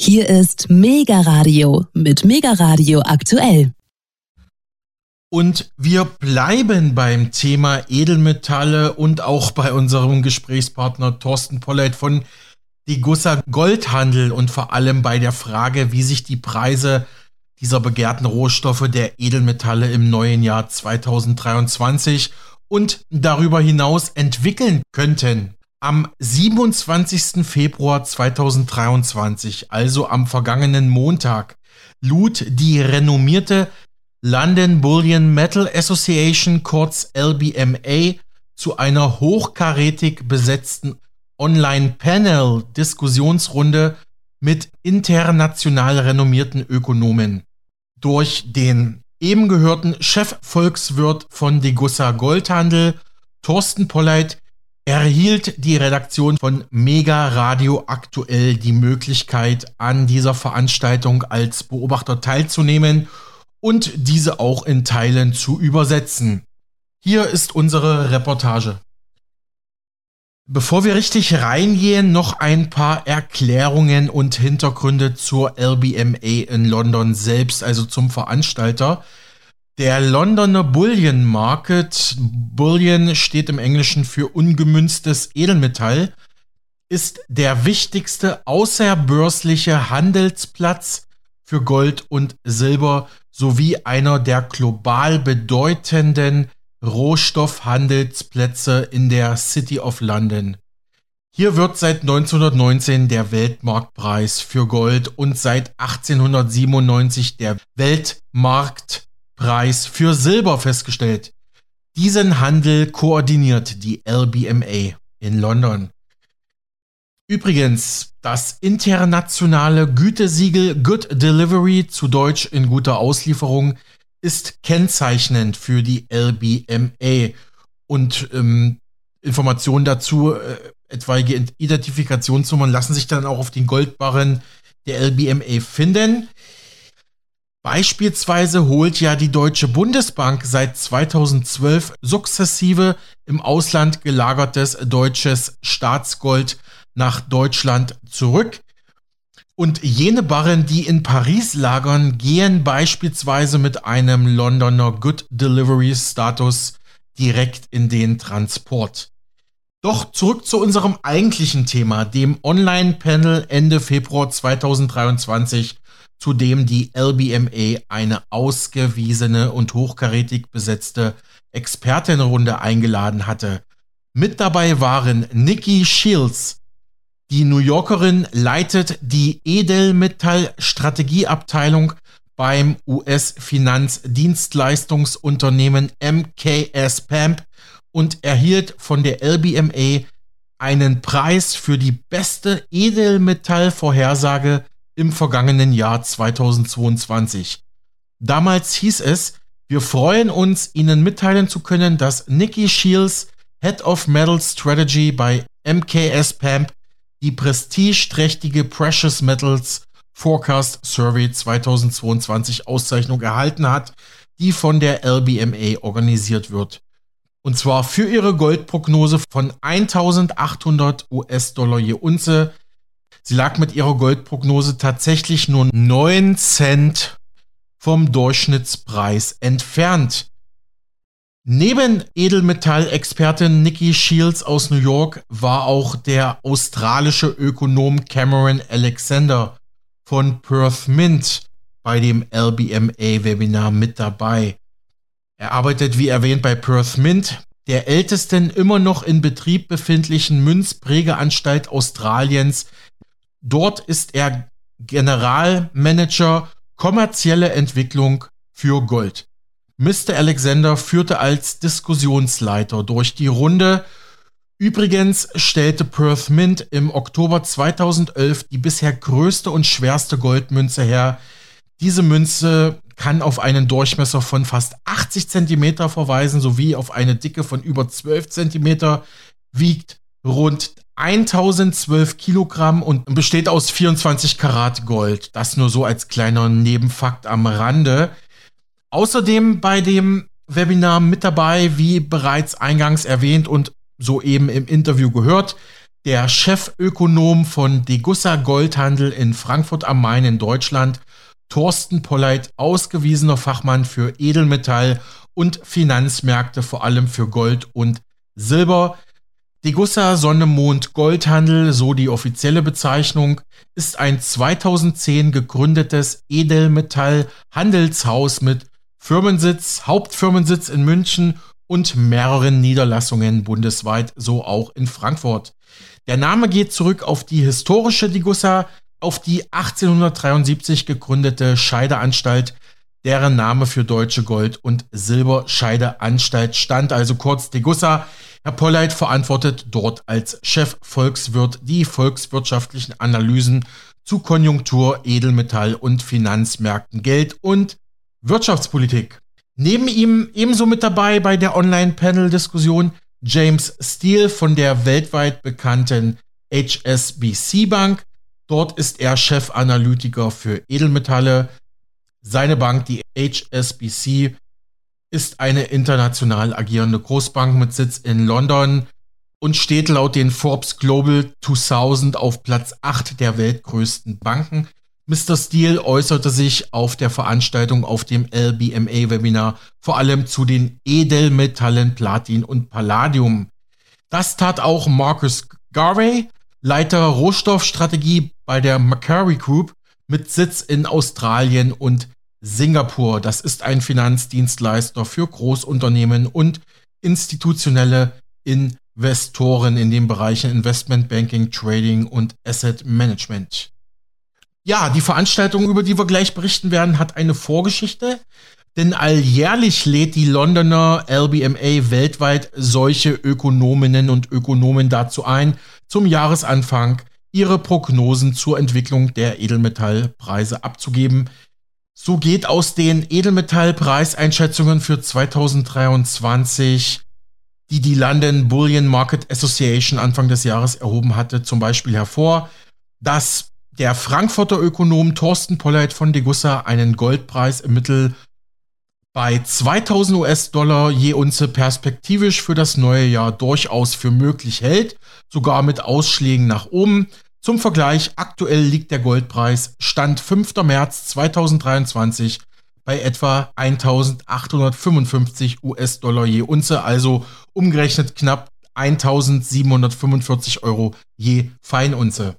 Hier ist Mega Radio mit Mega Radio aktuell. Und wir bleiben beim Thema Edelmetalle und auch bei unserem Gesprächspartner Thorsten Polleit von Degussa Goldhandel und vor allem bei der Frage, wie sich die Preise dieser begehrten Rohstoffe der Edelmetalle im neuen Jahr 2023 und darüber hinaus entwickeln könnten. Am 27. Februar 2023, also am vergangenen Montag, lud die renommierte London Bullion Metal Association, kurz LBMA, zu einer hochkarätig besetzten Online-Panel-Diskussionsrunde mit international renommierten Ökonomen. Durch den eben gehörten Chefvolkswirt von Degussa Goldhandel, Thorsten Polleit, erhielt die Redaktion von Mega Radio aktuell die Möglichkeit, an dieser Veranstaltung als Beobachter teilzunehmen und diese auch in Teilen zu übersetzen. Hier ist unsere Reportage. Bevor wir richtig reingehen, noch ein paar Erklärungen und Hintergründe zur LBMA in London selbst, also zum Veranstalter. Der Londoner Bullion Market, Bullion steht im Englischen für ungemünztes Edelmetall, ist der wichtigste außerbörsliche Handelsplatz für Gold und Silber sowie einer der global bedeutenden Rohstoffhandelsplätze in der City of London. Hier wird seit 1919 der Weltmarktpreis für Gold und seit 1897 der Weltmarkt Preis für Silber festgestellt. Diesen Handel koordiniert die LBMA in London. Übrigens, das internationale Gütesiegel Good Delivery, zu Deutsch in guter Auslieferung, ist kennzeichnend für die LBMA. Und ähm, Informationen dazu, äh, etwaige Identifikationsnummern, lassen sich dann auch auf den Goldbarren der LBMA finden. Beispielsweise holt ja die Deutsche Bundesbank seit 2012 sukzessive im Ausland gelagertes deutsches Staatsgold nach Deutschland zurück. Und jene Barren, die in Paris lagern, gehen beispielsweise mit einem Londoner Good Delivery Status direkt in den Transport. Doch zurück zu unserem eigentlichen Thema, dem Online-Panel Ende Februar 2023 zu dem die LBMA eine ausgewiesene und hochkarätig besetzte Expertenrunde eingeladen hatte. Mit dabei waren Nikki Shields. Die New Yorkerin leitet die Edelmetall-Strategieabteilung beim US-Finanzdienstleistungsunternehmen MKS PAMP und erhielt von der LBMA einen Preis für die beste Edelmetallvorhersage im vergangenen Jahr 2022. Damals hieß es, wir freuen uns, Ihnen mitteilen zu können, dass Nikki Shields, Head of Metal Strategy bei MKS PAMP, die prestigeträchtige Precious Metals Forecast Survey 2022 Auszeichnung erhalten hat, die von der LBMA organisiert wird. Und zwar für ihre Goldprognose von 1800 US-Dollar je Unze Sie lag mit ihrer Goldprognose tatsächlich nur 9 Cent vom Durchschnittspreis entfernt. Neben Edelmetallexpertin Nikki Shields aus New York war auch der australische Ökonom Cameron Alexander von Perth Mint bei dem LBMA-Webinar mit dabei. Er arbeitet wie erwähnt bei Perth Mint, der ältesten immer noch in Betrieb befindlichen Münzprägeanstalt Australiens Dort ist er Generalmanager kommerzielle Entwicklung für Gold. Mr. Alexander führte als Diskussionsleiter durch die Runde. Übrigens stellte Perth Mint im Oktober 2011 die bisher größte und schwerste Goldmünze her. Diese Münze kann auf einen Durchmesser von fast 80 cm verweisen sowie auf eine Dicke von über 12 cm, wiegt rund 1012 Kilogramm und besteht aus 24 Karat Gold. Das nur so als kleiner Nebenfakt am Rande. Außerdem bei dem Webinar mit dabei, wie bereits eingangs erwähnt und soeben im Interview gehört, der Chefökonom von Degussa Goldhandel in Frankfurt am Main in Deutschland, Thorsten Polleit, ausgewiesener Fachmann für Edelmetall und Finanzmärkte, vor allem für Gold und Silber. Degussa Sonne Mond Goldhandel, so die offizielle Bezeichnung, ist ein 2010 gegründetes Edelmetall-Handelshaus mit Firmensitz, Hauptfirmensitz in München und mehreren Niederlassungen bundesweit, so auch in Frankfurt. Der Name geht zurück auf die historische Degussa, auf die 1873 gegründete Scheideanstalt, deren Name für Deutsche Gold- und Silberscheideanstalt stand, also kurz Degussa. Herr Polleit verantwortet dort als Chefvolkswirt die volkswirtschaftlichen Analysen zu Konjunktur, Edelmetall und Finanzmärkten, Geld und Wirtschaftspolitik. Neben ihm ebenso mit dabei bei der Online-Panel-Diskussion James Steele von der weltweit bekannten HSBC Bank. Dort ist er Chefanalytiker für Edelmetalle. Seine Bank, die HSBC, ist eine international agierende Großbank mit Sitz in London und steht laut den Forbes Global 2000 auf Platz 8 der weltgrößten Banken. Mr. Steele äußerte sich auf der Veranstaltung auf dem LBMA-Webinar vor allem zu den Edelmetallen Platin und Palladium. Das tat auch Marcus Garvey, Leiter Rohstoffstrategie bei der Macquarie Group mit Sitz in Australien und Singapur. Das ist ein Finanzdienstleister für Großunternehmen und institutionelle Investoren in den Bereichen Investment Banking, Trading und Asset Management. Ja, die Veranstaltung, über die wir gleich berichten werden, hat eine Vorgeschichte. Denn alljährlich lädt die Londoner LBMA weltweit solche Ökonominnen und Ökonomen dazu ein, zum Jahresanfang ihre Prognosen zur Entwicklung der Edelmetallpreise abzugeben. So geht aus den Edelmetallpreiseinschätzungen für 2023, die die London Bullion Market Association Anfang des Jahres erhoben hatte, zum Beispiel hervor, dass der Frankfurter Ökonom Thorsten Polleit von Degussa einen Goldpreis im Mittel bei 2000 US-Dollar je Unze perspektivisch für das neue Jahr durchaus für möglich hält, sogar mit Ausschlägen nach oben. Zum Vergleich, aktuell liegt der Goldpreis Stand 5. März 2023 bei etwa 1855 US-Dollar je Unze, also umgerechnet knapp 1745 Euro je Feinunze.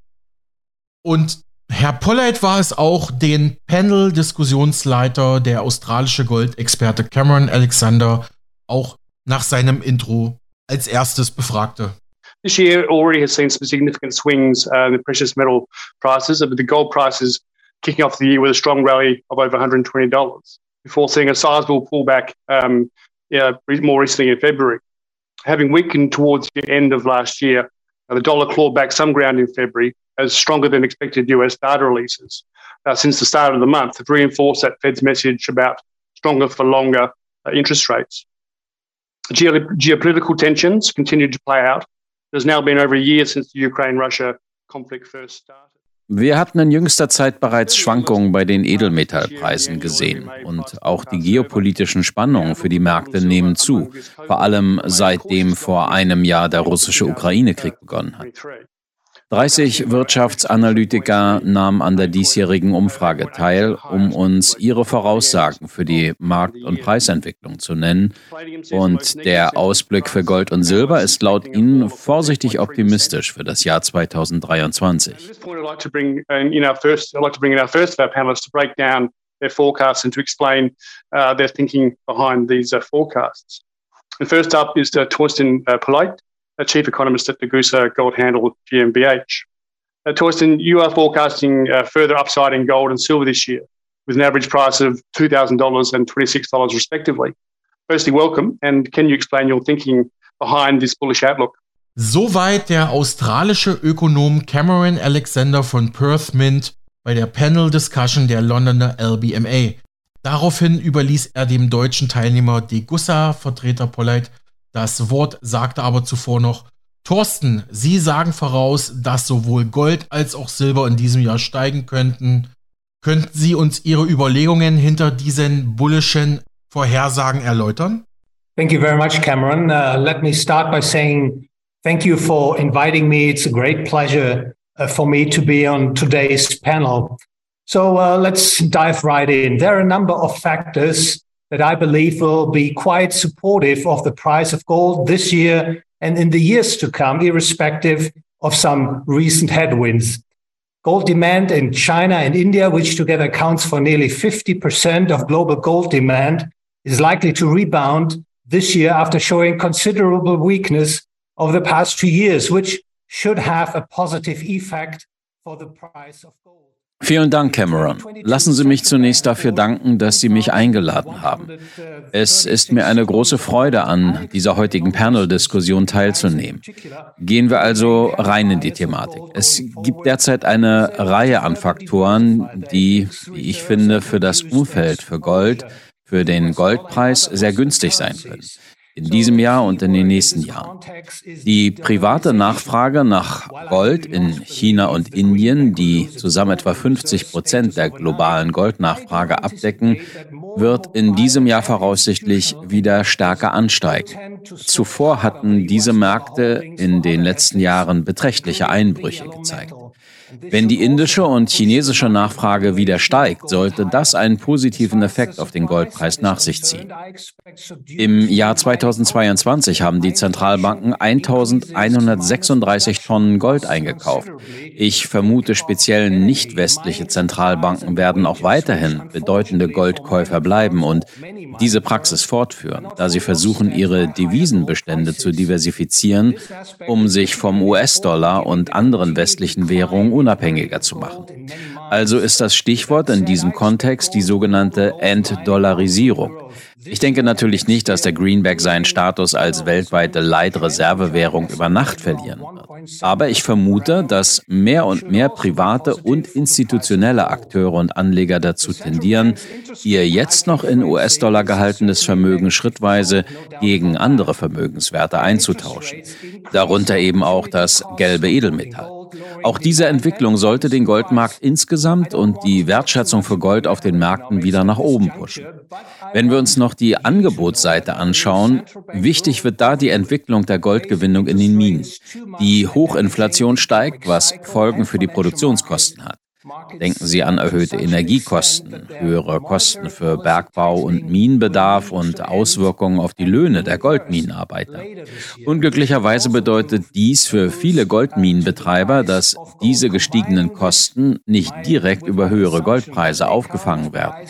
Und Herr Pollard war es auch, den Panel-Diskussionsleiter, der australische Goldexperte Cameron Alexander, auch nach seinem Intro als erstes befragte. This year already has seen some significant swings uh, in the precious metal prices, but the gold prices kicking off the year with a strong rally of over $120 before seeing a sizable pullback um, yeah, more recently in February. Having weakened towards the end of last year, uh, the dollar clawed back some ground in February, as stronger than expected US data releases uh, since the start of the month have reinforced that Fed's message about stronger for longer uh, interest rates. Geo- geopolitical tensions continue to play out. Has now been over a year since the Ukraine Russia conflict first started. Wir hatten in jüngster Zeit bereits Schwankungen bei den Edelmetallpreisen gesehen und auch die geopolitischen Spannungen für die Märkte nehmen zu, vor allem seitdem vor einem Jahr der russische Ukraine-Krieg begonnen hat. 30 Wirtschaftsanalytiker nahmen an der diesjährigen Umfrage teil, um uns ihre Voraussagen für die Markt- und Preisentwicklung zu nennen. Und der Ausblick für Gold und Silber ist laut ihnen vorsichtig optimistisch für das Jahr 2023. their forecasts and to explain uh, their thinking behind these uh, forecasts. And first up is uh, Torsten uh, Polite, chief economist at Degussa Gold Handle GmbH. Uh, Torsten, you are forecasting uh, further upside in gold and silver this year, with an average price of $2,000 and $26 respectively. Firstly, welcome, and can you explain your thinking behind this bullish outlook? Soweit der australische Ökonom Cameron Alexander von Perth Mint bei der Panel Discussion der Londoner LBMA. Daraufhin überließ er dem deutschen Teilnehmer Degussa, Vertreter Polleit, das Wort sagte aber zuvor noch, Thorsten, Sie sagen voraus, dass sowohl Gold als auch Silber in diesem Jahr steigen könnten. Könnten Sie uns Ihre Überlegungen hinter diesen bullischen Vorhersagen erläutern? Thank you very much, Cameron. Uh, let me start by saying Thank you for inviting me. It's a great pleasure uh, for me to be on today's panel. So uh, let's dive right in. There are a number of factors that I believe will be quite supportive of the price of gold this year and in the years to come, irrespective of some recent headwinds. Gold demand in China and India, which together accounts for nearly 50% of global gold demand, is likely to rebound this year after showing considerable weakness over the past two years, which should have a positive effect for the price of gold. Vielen Dank, Cameron. Lassen Sie mich zunächst dafür danken, dass Sie mich eingeladen haben. Es ist mir eine große Freude, an dieser heutigen Panel-Diskussion teilzunehmen. Gehen wir also rein in die Thematik. Es gibt derzeit eine Reihe an Faktoren, die, wie ich finde, für das Umfeld für Gold, für den Goldpreis sehr günstig sein können in diesem Jahr und in den nächsten Jahren. Die private Nachfrage nach Gold in China und Indien, die zusammen etwa 50 Prozent der globalen Goldnachfrage abdecken, wird in diesem Jahr voraussichtlich wieder stärker ansteigen. Zuvor hatten diese Märkte in den letzten Jahren beträchtliche Einbrüche gezeigt. Wenn die indische und chinesische Nachfrage wieder steigt, sollte das einen positiven Effekt auf den Goldpreis nach sich ziehen. Im Jahr 2022 haben die Zentralbanken 1136 Tonnen Gold eingekauft. Ich vermute, speziell nicht westliche Zentralbanken werden auch weiterhin bedeutende Goldkäufer bleiben und diese Praxis fortführen, da sie versuchen, ihre Devisenbestände zu diversifizieren, um sich vom US-Dollar und anderen westlichen Währungen unabhängiger zu machen. Also ist das Stichwort in diesem Kontext die sogenannte Entdollarisierung. Ich denke natürlich nicht, dass der Greenback seinen Status als weltweite Leitreservewährung über Nacht verlieren wird. Aber ich vermute, dass mehr und mehr private und institutionelle Akteure und Anleger dazu tendieren, ihr jetzt noch in US-Dollar gehaltenes Vermögen schrittweise gegen andere Vermögenswerte einzutauschen. Darunter eben auch das gelbe Edelmetall. Auch diese Entwicklung sollte den Goldmarkt insgesamt und die Wertschätzung für Gold auf den Märkten wieder nach oben pushen. Wenn wir uns noch die Angebotsseite anschauen, wichtig wird da die Entwicklung der Goldgewinnung in den Minen. Die Hochinflation steigt, was Folgen für die Produktionskosten hat. Denken Sie an erhöhte Energiekosten, höhere Kosten für Bergbau und Minenbedarf und Auswirkungen auf die Löhne der Goldminenarbeiter. Unglücklicherweise bedeutet dies für viele Goldminenbetreiber, dass diese gestiegenen Kosten nicht direkt über höhere Goldpreise aufgefangen werden.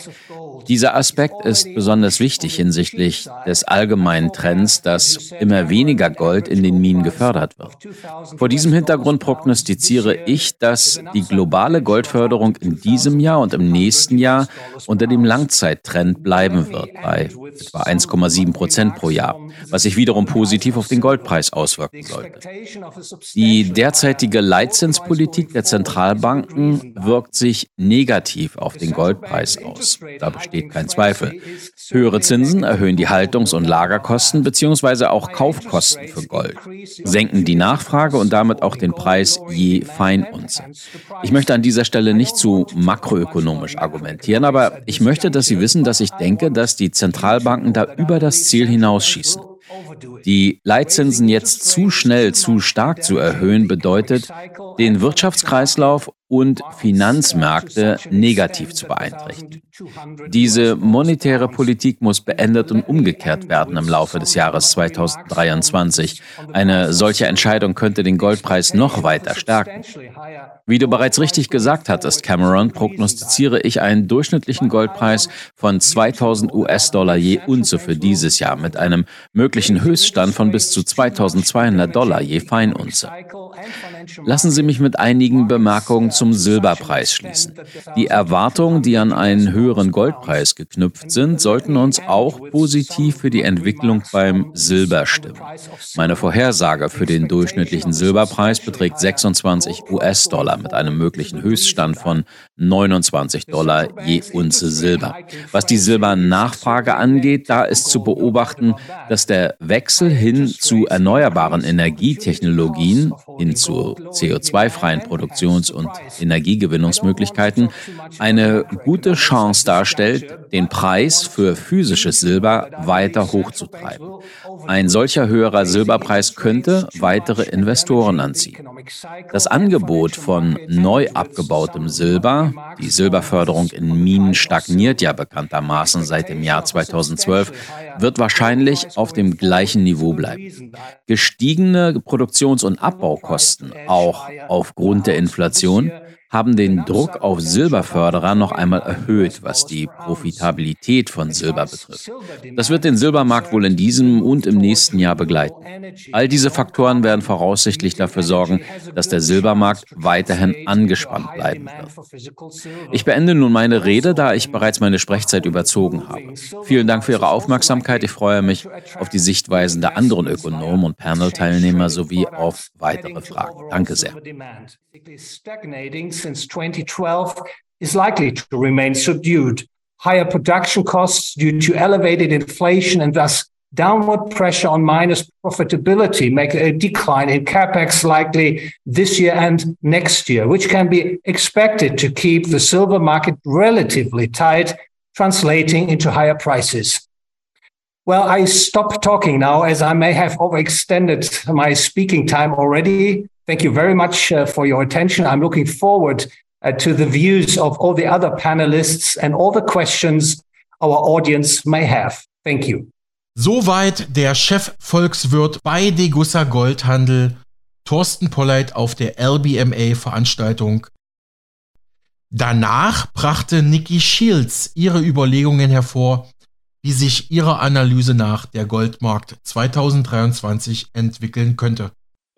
Dieser Aspekt ist besonders wichtig hinsichtlich des allgemeinen Trends, dass immer weniger Gold in den Minen gefördert wird. Vor diesem Hintergrund prognostiziere ich, dass die globale Goldförderung in diesem Jahr und im nächsten Jahr unter dem Langzeittrend bleiben wird, bei etwa 1,7 Prozent pro Jahr, was sich wiederum positiv auf den Goldpreis auswirken sollte. Die derzeitige Leitzinspolitik der Zentralbanken wirkt sich negativ auf den Goldpreis aus. Da besteht kein Zweifel. Höhere Zinsen erhöhen die Haltungs- und Lagerkosten bzw. auch Kaufkosten für Gold, senken die Nachfrage und damit auch den Preis je Feinunze. Ich möchte an dieser Stelle nicht zu makroökonomisch argumentieren, aber ich möchte, dass Sie wissen, dass ich denke, dass die Zentralbanken da über das Ziel hinausschießen. Die Leitzinsen jetzt zu schnell, zu stark zu erhöhen, bedeutet, den Wirtschaftskreislauf und Finanzmärkte negativ zu beeinträchtigen. Diese monetäre Politik muss beendet und umgekehrt werden im Laufe des Jahres 2023. Eine solche Entscheidung könnte den Goldpreis noch weiter stärken. Wie du bereits richtig gesagt hattest, Cameron, prognostiziere ich einen durchschnittlichen Goldpreis von 2000 US-Dollar je Unze für dieses Jahr mit einem möglichen Höchststand von bis zu 2200 Dollar je Feinunze. Lassen Sie mich mit einigen Bemerkungen zum Silberpreis schließen. Die Erwartungen, die an einen höheren Goldpreis geknüpft sind, sollten uns auch positiv für die Entwicklung beim Silber stimmen. Meine Vorhersage für den durchschnittlichen Silberpreis beträgt 26 US-Dollar mit einem möglichen Höchststand von 29 Dollar je Unze Silber. Was die Silbernachfrage angeht, da ist zu beobachten, dass der Wechsel hin zu erneuerbaren Energietechnologien, hin zu CO2-freien Produktions- und Energiegewinnungsmöglichkeiten eine gute Chance darstellt, den Preis für physisches Silber weiter hochzutreiben. Ein solcher höherer Silberpreis könnte weitere Investoren anziehen. Das Angebot von neu abgebautem Silber, die Silberförderung in Minen stagniert ja bekanntermaßen seit dem Jahr 2012, wird wahrscheinlich auf dem gleichen Niveau bleiben. Gestiegene Produktions- und Abbaukosten, auch aufgrund der Inflation, haben den Druck auf Silberförderer noch einmal erhöht, was die Profitabilität von Silber betrifft. Das wird den Silbermarkt wohl in diesem und im nächsten Jahr begleiten. All diese Faktoren werden voraussichtlich dafür sorgen, dass der Silbermarkt weiterhin angespannt bleiben wird. Ich beende nun meine Rede, da ich bereits meine Sprechzeit überzogen habe. Vielen Dank für Ihre Aufmerksamkeit. Ich freue mich auf die Sichtweisen der anderen Ökonomen und Panel-Teilnehmer sowie auf weitere Fragen. Danke sehr. Since 2012 is likely to remain subdued. Higher production costs due to elevated inflation and thus downward pressure on miners' profitability make a decline in capex likely this year and next year, which can be expected to keep the silver market relatively tight, translating into higher prices. Well, I stop talking now as I may have overextended my speaking time already. Thank you very much uh, for your attention. I'm looking forward uh, to the views of all the other panelists and all the questions our audience may have. Thank you. Soweit der Chefvolkswirt bei Degussa Goldhandel, Thorsten Polleit auf der LBMA-Veranstaltung. Danach brachte Nikki Shields ihre Überlegungen hervor, wie sich ihrer Analyse nach der Goldmarkt 2023 entwickeln könnte.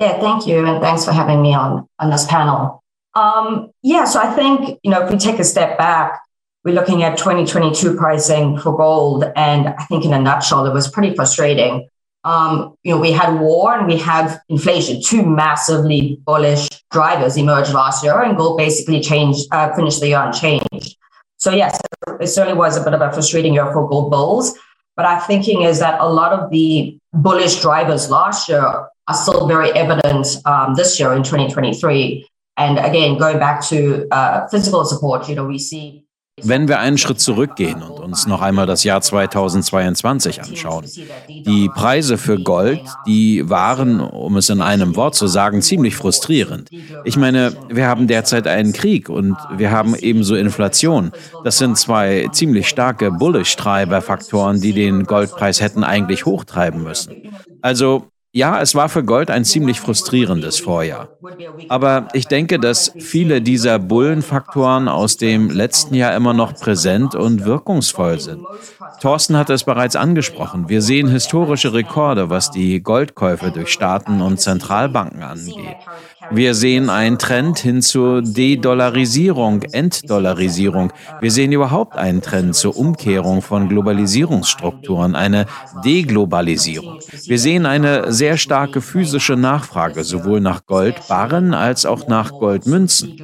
Yeah, thank you. And thanks for having me on, on this panel. Um, yeah, so I think, you know, if we take a step back, we're looking at 2022 pricing for gold. And I think in a nutshell, it was pretty frustrating. Um, you know, we had war and we had inflation, two massively bullish drivers emerged last year, and gold basically changed, uh, finished the year unchanged. So yes, it certainly was a bit of a frustrating year for gold bulls. But our thinking is that a lot of the bullish drivers last year are still very evident um, this year in 2023. And again, going back to uh, physical support, you know, we see Wenn wir einen Schritt zurückgehen und uns noch einmal das Jahr 2022 anschauen. Die Preise für Gold, die waren, um es in einem Wort zu sagen, ziemlich frustrierend. Ich meine, wir haben derzeit einen Krieg und wir haben ebenso Inflation. Das sind zwei ziemlich starke Bullish-Treiberfaktoren, die den Goldpreis hätten eigentlich hochtreiben müssen. Also ja, es war für Gold ein ziemlich frustrierendes Vorjahr. Aber ich denke, dass viele dieser Bullenfaktoren aus dem letzten Jahr immer noch präsent und wirkungsvoll sind. Thorsten hatte es bereits angesprochen. Wir sehen historische Rekorde, was die Goldkäufe durch Staaten und Zentralbanken angeht. Wir sehen einen Trend hin zur De-Dollarisierung, Entdollarisierung. Wir sehen überhaupt einen Trend zur Umkehrung von Globalisierungsstrukturen, eine Deglobalisierung. Wir sehen eine sehr starke physische Nachfrage, sowohl nach Goldbarren als auch nach Goldmünzen.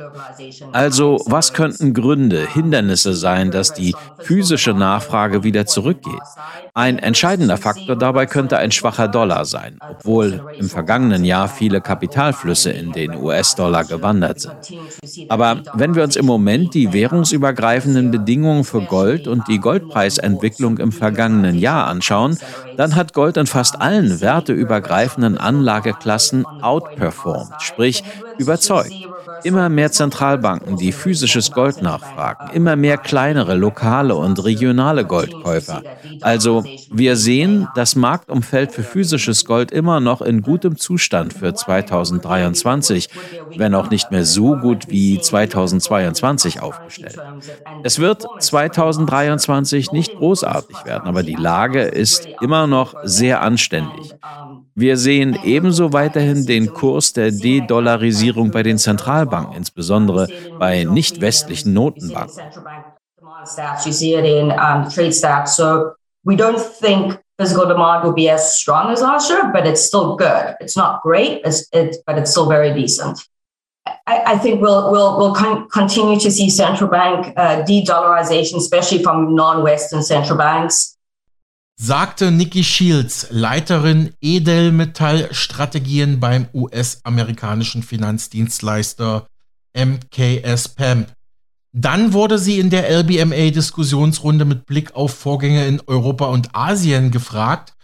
Also, was könnten Gründe, Hindernisse sein, dass die physische Nachfrage wieder zurückgeht? Ein entscheidender Faktor dabei könnte ein schwacher Dollar sein, obwohl im vergangenen Jahr viele Kapitalflüsse in den US-Dollar gewandert sind. Aber wenn wir uns im Moment die währungsübergreifenden Bedingungen für Gold und die Goldpreisentwicklung im vergangenen Jahr anschauen, dann hat Gold in fast allen werteübergreifenden Anlageklassen outperformed, sprich überzeugt. Immer mehr Zentralbanken, die physisches Gold nachfragen, immer mehr kleinere, lokale und regionale Goldkäufer. Also wir sehen das Marktumfeld für physisches Gold immer noch in gutem Zustand für 2023, wenn auch nicht mehr so gut wie 2022 aufgestellt. Es wird 2023 nicht großartig werden, aber die Lage ist immer noch sehr anständig. Wir sehen ebenso weiterhin den Kurs der De-Dollarisierung bei den Zentralbanken, insbesondere bei nicht westlichen Notenbanken. Physical demand will be as strong as last year, but it's still good. It's not great, it's, it, but it's still very decent. I, I think we'll we'll we'll con continue to see central bank uh, de-dollarization, especially from non-Western central banks. sagte Nikki Shields, Leiterin Edelmetallstrategien beim US-amerikanischen Finanzdienstleister MKS PAMP. Dann wurde sie in der LBMA-Diskussionsrunde mit Blick auf Vorgänge in Europa und Asien gefragt,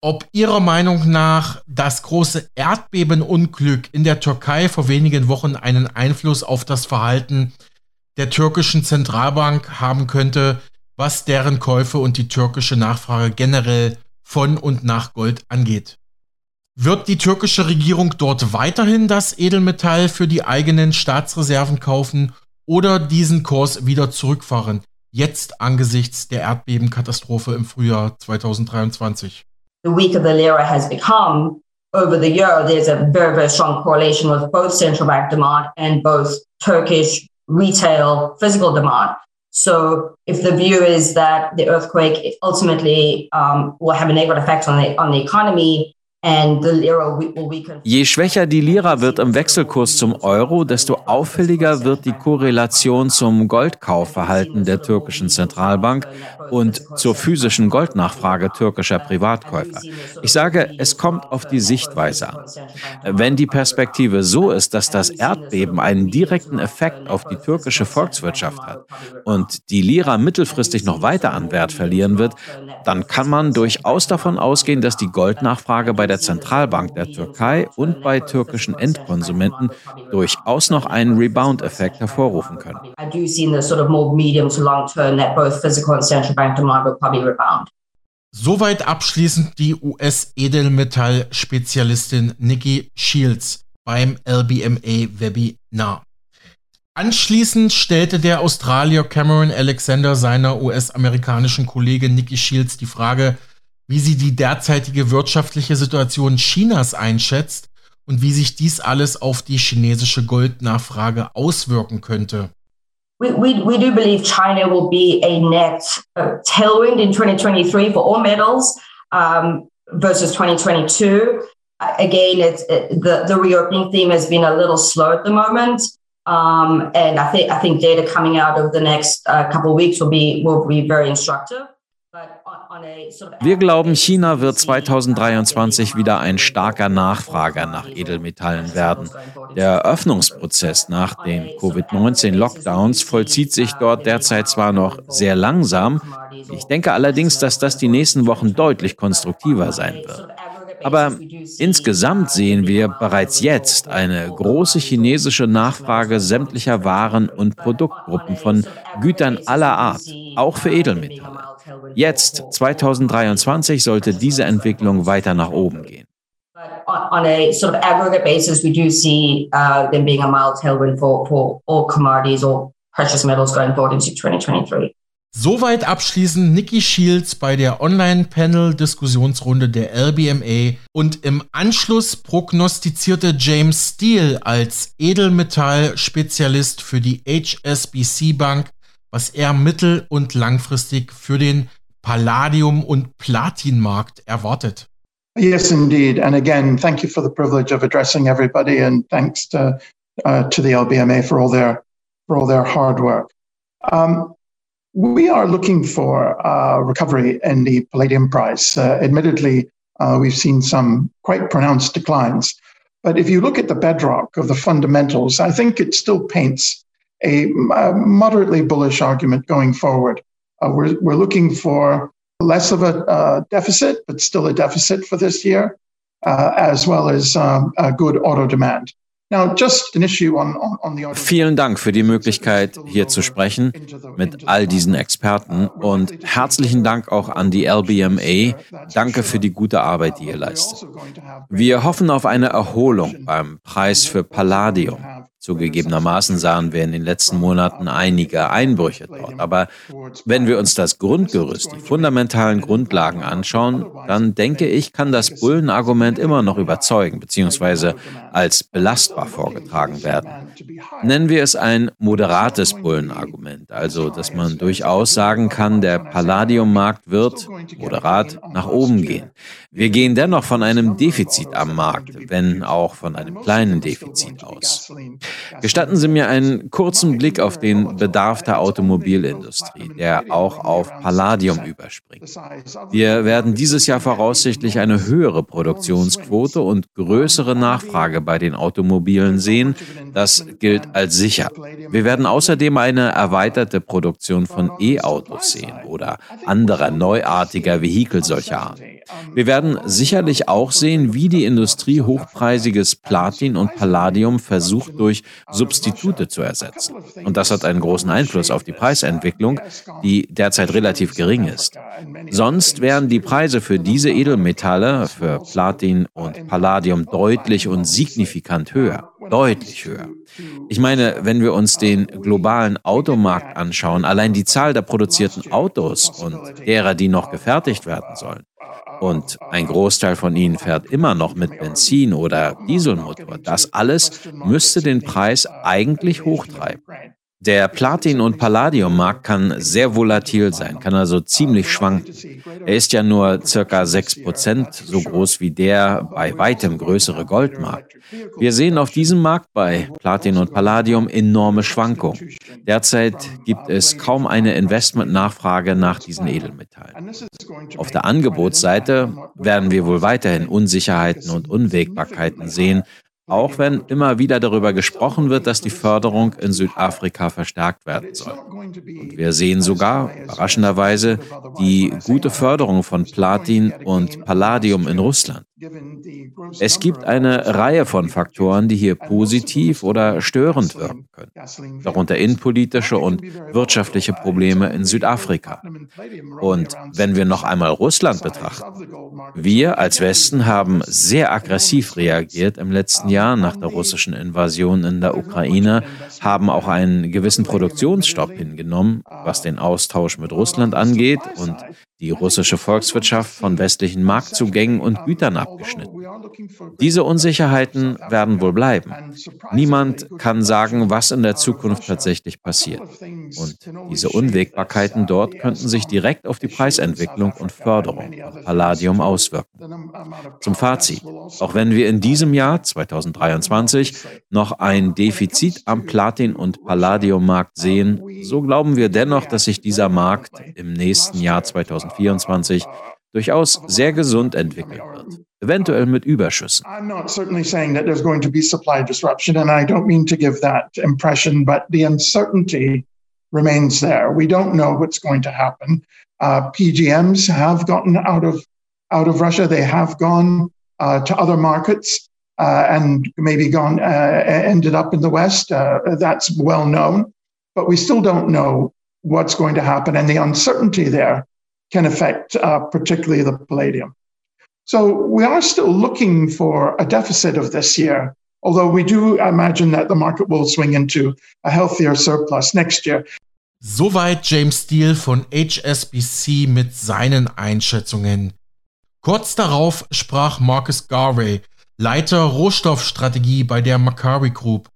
ob ihrer Meinung nach das große Erdbebenunglück in der Türkei vor wenigen Wochen einen Einfluss auf das Verhalten der türkischen Zentralbank haben könnte, was deren Käufe und die türkische Nachfrage generell von und nach Gold angeht. Wird die türkische Regierung dort weiterhin das Edelmetall für die eigenen Staatsreserven kaufen oder diesen Kurs wieder zurückfahren, jetzt angesichts der Erdbebenkatastrophe im Frühjahr 2023? The weaker the lira has become over the year, there's a very, very strong correlation with both central bank demand and both Turkish retail physical demand. So if the view is that the earthquake ultimately um, will have a negative effect on the on the economy, Je schwächer die Lira wird im Wechselkurs zum Euro, desto auffälliger wird die Korrelation zum Goldkaufverhalten der türkischen Zentralbank und zur physischen Goldnachfrage türkischer Privatkäufer. Ich sage, es kommt auf die Sichtweise an. Wenn die Perspektive so ist, dass das Erdbeben einen direkten Effekt auf die türkische Volkswirtschaft hat und die Lira mittelfristig noch weiter an Wert verlieren wird, dann kann man durchaus davon ausgehen, dass die Goldnachfrage bei der Zentralbank der Türkei und bei türkischen Endkonsumenten durchaus noch einen Rebound-Effekt hervorrufen können. Soweit abschließend die US-Edelmetall-Spezialistin Nikki Shields beim LBMA-Webinar. Anschließend stellte der Australier Cameron Alexander seiner US-amerikanischen Kollegin Nikki Shields die Frage, wie sie die derzeitige wirtschaftliche Situation Chinas einschätzt und wie sich dies alles auf die chinesische Goldnachfrage auswirken könnte. We, we, we do believe China will be a net uh, tailwind in 2023 for all metals um, versus 2022. Again, it's, it, the, the reopening theme has been a little slow at the moment. Um, and I think I think data coming out of the next uh, couple of weeks will be will be very instructive. Wir glauben, China wird 2023 wieder ein starker Nachfrager nach Edelmetallen werden. Der Öffnungsprozess nach den Covid-19-Lockdowns vollzieht sich dort derzeit zwar noch sehr langsam, ich denke allerdings, dass das die nächsten Wochen deutlich konstruktiver sein wird. Aber insgesamt sehen wir bereits jetzt eine große chinesische Nachfrage sämtlicher Waren und Produktgruppen von Gütern aller Art, auch für Edelmetalle. Jetzt, 2023, sollte diese Entwicklung weiter nach oben gehen. on a sort of aggregate basis, we do see uh, them being a mild tailwind for, for all commodities or precious metals going forward into 2023. Soweit abschließend Nikki Shields bei der Online-Panel-Diskussionsrunde der LBMA und im Anschluss prognostizierte James Steele als Edelmetall-Spezialist für die HSBC Bank, was er mittel- und langfristig für den Palladium- und Platinmarkt erwartet. Yes, indeed. And again, thank you for the privilege of addressing everybody, and thanks to, uh, to the LBMA for all their for all their hard work. Um, we are looking for uh, recovery in the palladium price. Uh, admittedly, uh, we've seen some quite pronounced declines, but if you look at the bedrock of the fundamentals, I think it still paints a, a moderately bullish argument going forward. Uh, we're, we're looking for less of a uh, deficit, but still a deficit for this year, as well as um, a good auto demand. Vielen Dank für die Möglichkeit, hier zu sprechen mit all diesen Experten und herzlichen Dank auch an die LBMA. Danke für die gute Arbeit, die ihr leistet. Wir hoffen auf eine Erholung beim Preis für Palladium. Zugegebenermaßen sahen wir in den letzten Monaten einige Einbrüche dort. Aber wenn wir uns das Grundgerüst, die fundamentalen Grundlagen anschauen, dann denke ich, kann das Bullenargument immer noch überzeugen bzw. als belastbar vorgetragen werden. Nennen wir es ein moderates Bullenargument, also dass man durchaus sagen kann, der Palladiummarkt wird moderat nach oben gehen. Wir gehen dennoch von einem Defizit am Markt, wenn auch von einem kleinen Defizit aus. Gestatten Sie mir einen kurzen Blick auf den Bedarf der Automobilindustrie, der auch auf Palladium überspringt. Wir werden dieses Jahr voraussichtlich eine höhere Produktionsquote und größere Nachfrage bei den Automobilen sehen. Das gilt als sicher. Wir werden außerdem eine erweiterte Produktion von E-Autos sehen oder anderer neuartiger Vehikel solcher Art. Wir werden sicherlich auch sehen, wie die Industrie hochpreisiges Platin und Palladium versucht durch Substitute zu ersetzen. Und das hat einen großen Einfluss auf die Preisentwicklung, die derzeit relativ gering ist. Sonst wären die Preise für diese Edelmetalle, für Platin und Palladium deutlich und signifikant höher. Deutlich höher. Ich meine, wenn wir uns den globalen Automarkt anschauen, allein die Zahl der produzierten Autos und derer, die noch gefertigt werden sollen, und ein Großteil von ihnen fährt immer noch mit Benzin oder Dieselmotor. Das alles müsste den Preis eigentlich hochtreiben. Der Platin- und Palladiummarkt kann sehr volatil sein, kann also ziemlich schwanken. Er ist ja nur circa 6% so groß wie der bei weitem größere Goldmarkt. Wir sehen auf diesem Markt bei Platin und Palladium enorme Schwankungen. Derzeit gibt es kaum eine Investmentnachfrage nach diesen Edelmetallen. Auf der Angebotsseite werden wir wohl weiterhin Unsicherheiten und Unwägbarkeiten sehen, auch wenn immer wieder darüber gesprochen wird, dass die Förderung in Südafrika verstärkt werden soll. Und wir sehen sogar, überraschenderweise, die gute Förderung von Platin und Palladium in Russland. Es gibt eine Reihe von Faktoren, die hier positiv oder störend wirken können, darunter innenpolitische und wirtschaftliche Probleme in Südafrika. Und wenn wir noch einmal Russland betrachten, wir als Westen haben sehr aggressiv reagiert im letzten Jahr nach der russischen Invasion in der Ukraine, haben auch einen gewissen Produktionsstopp hingenommen, was den Austausch mit Russland angeht. und die russische Volkswirtschaft von westlichen Marktzugängen und Gütern abgeschnitten. Diese Unsicherheiten werden wohl bleiben. Niemand kann sagen, was in der Zukunft tatsächlich passiert. Und diese Unwägbarkeiten dort könnten sich direkt auf die Preisentwicklung und Förderung von Palladium auswirken. Zum Fazit. Auch wenn wir in diesem Jahr 2023 noch ein Defizit am Platin- und Palladiummarkt sehen, so glauben wir dennoch, dass sich dieser Markt im nächsten Jahr 2024 2024 durchaus sehr gesund entwickeln wird, eventuell mit Überschüssen. I'm not certainly saying that there's going to be supply disruption and I don't mean to give that impression, but the uncertainty remains there. We don't know what's going to happen. Uh, PGMs have gotten out of out of Russia. They have gone uh, to other markets uh, and maybe gone uh, ended up in the West. Uh, that's well known, but we still don't know what's going to happen, and the uncertainty there can affect uh, particularly the palladium. So we are still looking for a deficit of this year, although we do imagine that the market will swing into a healthier surplus next year. Soweit James Steele von HSBC mit seinen Einschätzungen. Kurz darauf sprach Marcus Garvey, Leiter Rohstoffstrategie bei der Macquarie Group.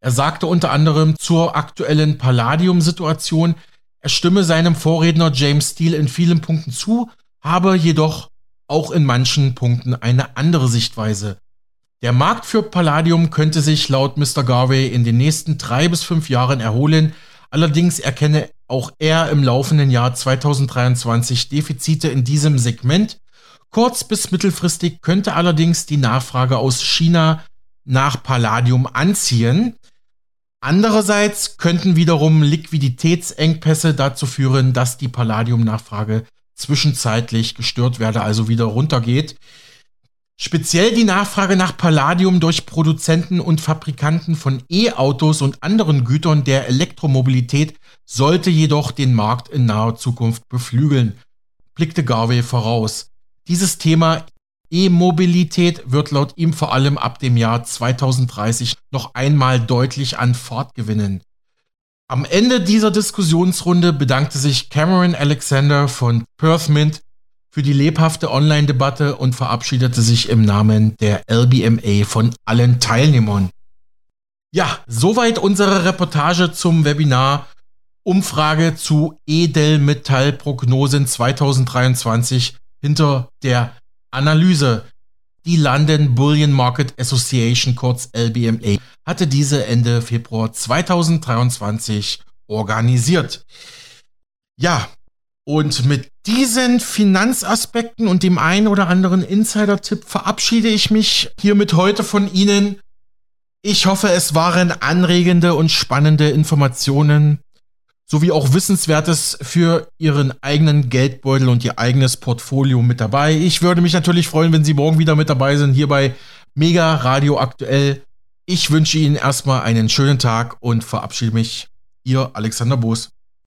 Er sagte unter anderem zur aktuellen Palladium-Situation, er stimme seinem Vorredner James Steele in vielen Punkten zu, habe jedoch auch in manchen Punkten eine andere Sichtweise. Der Markt für Palladium könnte sich laut Mr. Garvey in den nächsten drei bis fünf Jahren erholen, allerdings erkenne auch er im laufenden Jahr 2023 Defizite in diesem Segment. Kurz- bis mittelfristig könnte allerdings die Nachfrage aus China nach Palladium anziehen. Andererseits könnten wiederum Liquiditätsengpässe dazu führen, dass die Palladiumnachfrage zwischenzeitlich gestört werde, also wieder runtergeht. Speziell die Nachfrage nach Palladium durch Produzenten und Fabrikanten von E-Autos und anderen Gütern der Elektromobilität sollte jedoch den Markt in naher Zukunft beflügeln, blickte Garvey voraus. Dieses Thema E-Mobilität wird laut ihm vor allem ab dem Jahr 2030 noch einmal deutlich an Fahrt gewinnen. Am Ende dieser Diskussionsrunde bedankte sich Cameron Alexander von Perth Mint für die lebhafte Online-Debatte und verabschiedete sich im Namen der LBMA von allen Teilnehmern. Ja, soweit unsere Reportage zum Webinar Umfrage zu Edelmetallprognosen 2023 hinter der Analyse. Die London Bullion Market Association, kurz LBMA, hatte diese Ende Februar 2023 organisiert. Ja, und mit diesen Finanzaspekten und dem einen oder anderen Insider-Tipp verabschiede ich mich hiermit heute von Ihnen. Ich hoffe, es waren anregende und spannende Informationen sowie auch Wissenswertes für Ihren eigenen Geldbeutel und Ihr eigenes Portfolio mit dabei. Ich würde mich natürlich freuen, wenn Sie morgen wieder mit dabei sind, hier bei Mega Radio Aktuell. Ich wünsche Ihnen erstmal einen schönen Tag und verabschiede mich. Ihr Alexander Boos.